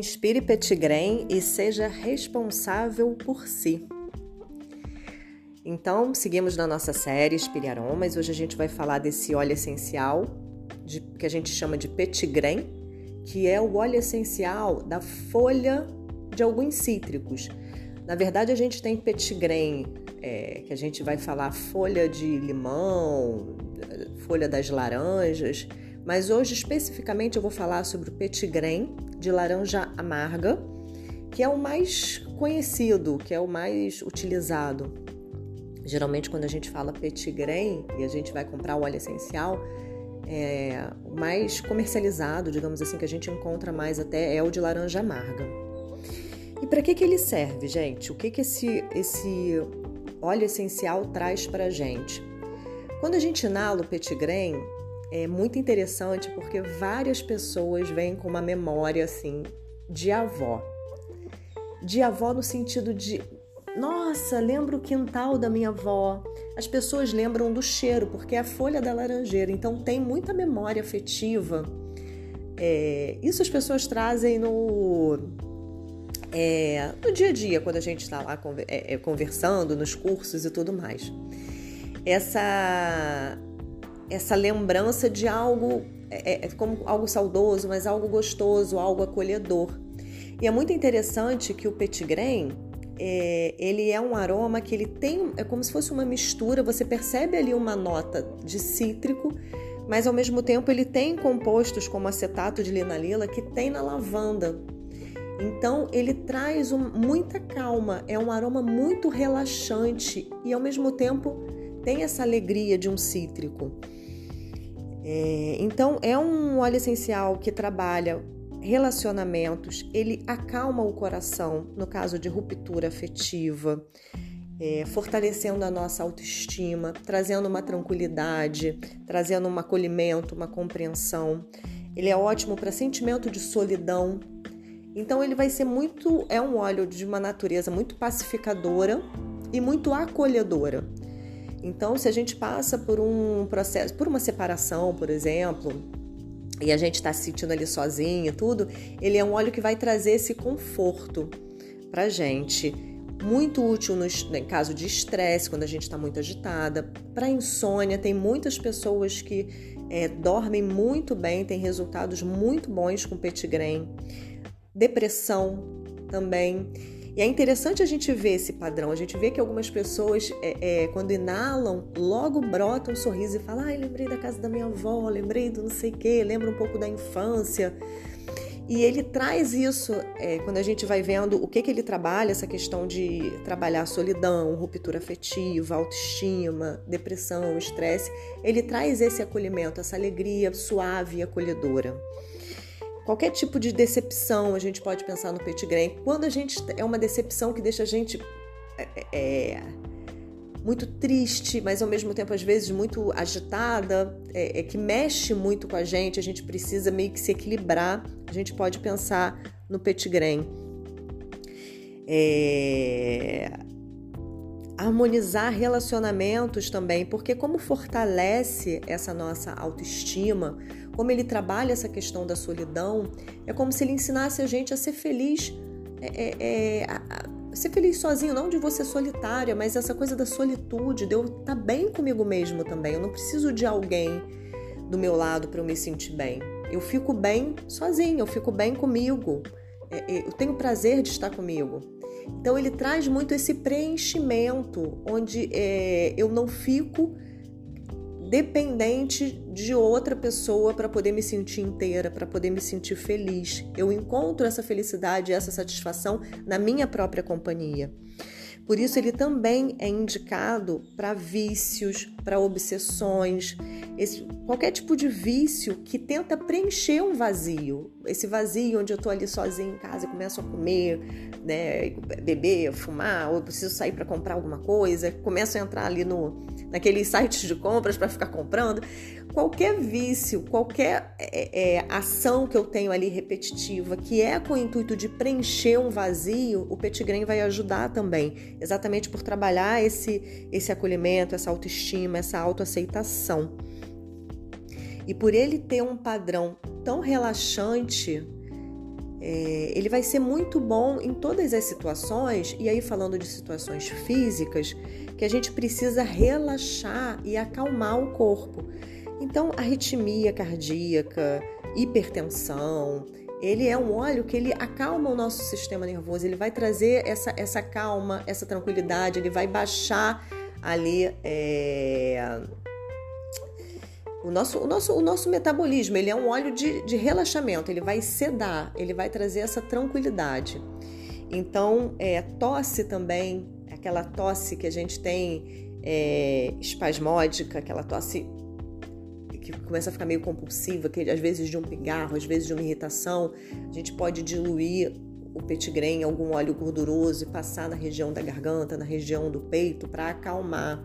Inspire Petitgrain e seja responsável por si. Então, seguimos na nossa série Inspire Aromas. Hoje a gente vai falar desse óleo essencial de, que a gente chama de Petitgrain, que é o óleo essencial da folha de alguns cítricos. Na verdade, a gente tem Petitgrain, é, que a gente vai falar folha de limão, folha das laranjas, mas hoje especificamente eu vou falar sobre o Petitgrain, de laranja amarga, que é o mais conhecido, que é o mais utilizado. Geralmente, quando a gente fala petit grain e a gente vai comprar óleo essencial, é, o mais comercializado, digamos assim, que a gente encontra mais até é o de laranja amarga. E para que, que ele serve, gente? O que, que esse, esse óleo essencial traz para a gente? Quando a gente inala o petit grain, é muito interessante porque várias pessoas vêm com uma memória assim de avó. De avó no sentido de nossa, lembro o quintal da minha avó. As pessoas lembram do cheiro, porque é a folha da laranjeira, então tem muita memória afetiva. É, isso as pessoas trazem no, é, no dia a dia, quando a gente está lá é, é, conversando, nos cursos e tudo mais. Essa essa lembrança de algo é, é, como algo saudoso, mas algo gostoso, algo acolhedor. E é muito interessante que o petit grain, é, ele é um aroma que ele tem, é como se fosse uma mistura, você percebe ali uma nota de cítrico, mas ao mesmo tempo ele tem compostos como acetato de linalila que tem na lavanda. Então ele traz um, muita calma, é um aroma muito relaxante e ao mesmo tempo tem essa alegria de um cítrico. É, então, é um óleo essencial que trabalha relacionamentos, ele acalma o coração no caso de ruptura afetiva, é, fortalecendo a nossa autoestima, trazendo uma tranquilidade, trazendo um acolhimento, uma compreensão. Ele é ótimo para sentimento de solidão. Então ele vai ser muito, é um óleo de uma natureza muito pacificadora e muito acolhedora. Então, se a gente passa por um processo, por uma separação, por exemplo, e a gente está se sentindo ali sozinho tudo, ele é um óleo que vai trazer esse conforto para gente. Muito útil no, em caso de estresse, quando a gente está muito agitada. Para insônia, tem muitas pessoas que é, dormem muito bem, têm resultados muito bons com petit. Depressão também. E é interessante a gente ver esse padrão. A gente vê que algumas pessoas, é, é, quando inalam, logo brota um sorriso e fala: Ai, lembrei da casa da minha avó, lembrei do não sei o quê, lembra um pouco da infância. E ele traz isso é, quando a gente vai vendo o que, que ele trabalha, essa questão de trabalhar solidão, ruptura afetiva, autoestima, depressão, estresse. Ele traz esse acolhimento, essa alegria suave e acolhedora. Qualquer tipo de decepção, a gente pode pensar no petit grain. Quando a gente é uma decepção que deixa a gente é, é, é, muito triste, mas ao mesmo tempo às vezes muito agitada, é, é, que mexe muito com a gente, a gente precisa meio que se equilibrar. A gente pode pensar no petit grain. É... Harmonizar relacionamentos também, porque como fortalece essa nossa autoestima, como ele trabalha essa questão da solidão, é como se ele ensinasse a gente a ser feliz, é, é, é a, a ser feliz sozinho, não de você solitária, mas essa coisa da solitude, de eu estar tá bem comigo mesmo também. Eu não preciso de alguém do meu lado para eu me sentir bem. Eu fico bem sozinho, eu fico bem comigo. É, é, eu tenho prazer de estar comigo. Então ele traz muito esse preenchimento, onde é, eu não fico dependente de outra pessoa para poder me sentir inteira, para poder me sentir feliz. Eu encontro essa felicidade, essa satisfação na minha própria companhia. Por isso, ele também é indicado para vícios, para obsessões, esse, qualquer tipo de vício que tenta preencher um vazio. Esse vazio onde eu estou ali sozinha em casa e começo a comer, né, beber, fumar, ou preciso sair para comprar alguma coisa, começo a entrar ali no, naqueles sites de compras para ficar comprando. Qualquer vício, qualquer é, é, ação que eu tenho ali repetitiva, que é com o intuito de preencher um vazio, o Petit Grain vai ajudar também, exatamente por trabalhar esse, esse acolhimento, essa autoestima, essa autoaceitação. E por ele ter um padrão tão relaxante, é, ele vai ser muito bom em todas as situações, e aí falando de situações físicas, que a gente precisa relaxar e acalmar o corpo. Então, arritmia cardíaca, hipertensão, ele é um óleo que ele acalma o nosso sistema nervoso, ele vai trazer essa, essa calma, essa tranquilidade, ele vai baixar ali é, o nosso, o, nosso, o nosso metabolismo. Ele é um óleo de, de relaxamento, ele vai sedar, ele vai trazer essa tranquilidade. Então, é, tosse também, aquela tosse que a gente tem é, espasmódica, aquela tosse que começa a ficar meio compulsiva, que às vezes de um pigarro, às vezes de uma irritação, a gente pode diluir o petigrém em algum óleo gorduroso e passar na região da garganta, na região do peito para acalmar.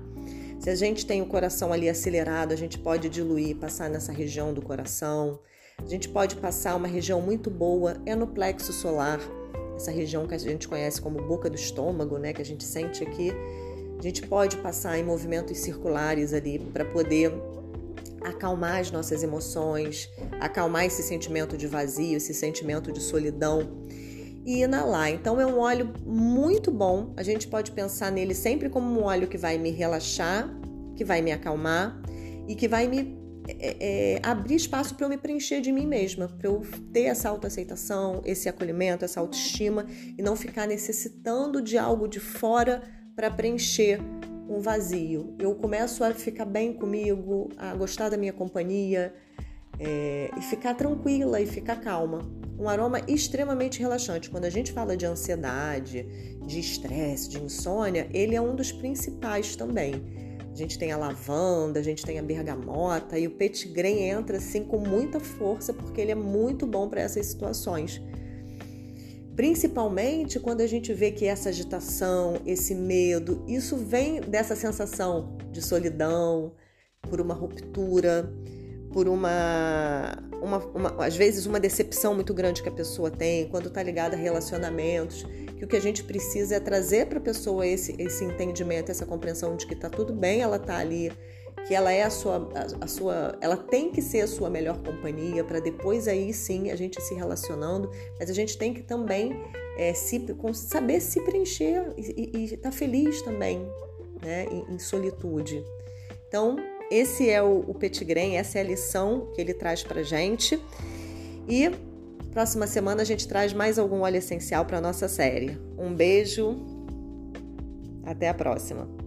Se a gente tem o coração ali acelerado, a gente pode diluir, passar nessa região do coração. A gente pode passar uma região muito boa é no plexo solar, essa região que a gente conhece como boca do estômago, né, que a gente sente aqui. A gente pode passar em movimentos circulares ali para poder acalmar as nossas emoções, acalmar esse sentimento de vazio, esse sentimento de solidão e inalar. Então é um óleo muito bom. A gente pode pensar nele sempre como um óleo que vai me relaxar, que vai me acalmar e que vai me é, é, abrir espaço para eu me preencher de mim mesma, para eu ter essa autoaceitação, esse acolhimento, essa autoestima e não ficar necessitando de algo de fora para preencher um vazio. Eu começo a ficar bem comigo, a gostar da minha companhia é, e ficar tranquila e ficar calma. Um aroma extremamente relaxante. Quando a gente fala de ansiedade, de estresse, de insônia, ele é um dos principais também. A gente tem a lavanda, a gente tem a bergamota e o petigrém entra assim com muita força porque ele é muito bom para essas situações. Principalmente quando a gente vê que essa agitação, esse medo, isso vem dessa sensação de solidão, por uma ruptura, por uma, uma, uma, às vezes uma decepção muito grande que a pessoa tem, quando está ligada a relacionamentos, que o que a gente precisa é trazer para a pessoa esse, esse entendimento, essa compreensão de que está tudo bem, ela está ali que ela é a sua, a, a sua, ela tem que ser a sua melhor companhia para depois aí sim a gente se relacionando, mas a gente tem que também é, se, saber se preencher e estar tá feliz também, né, em, em, solitude. Então esse é o, o Petitgrain, essa é a lição que ele traz para gente e próxima semana a gente traz mais algum óleo essencial para nossa série. Um beijo, até a próxima.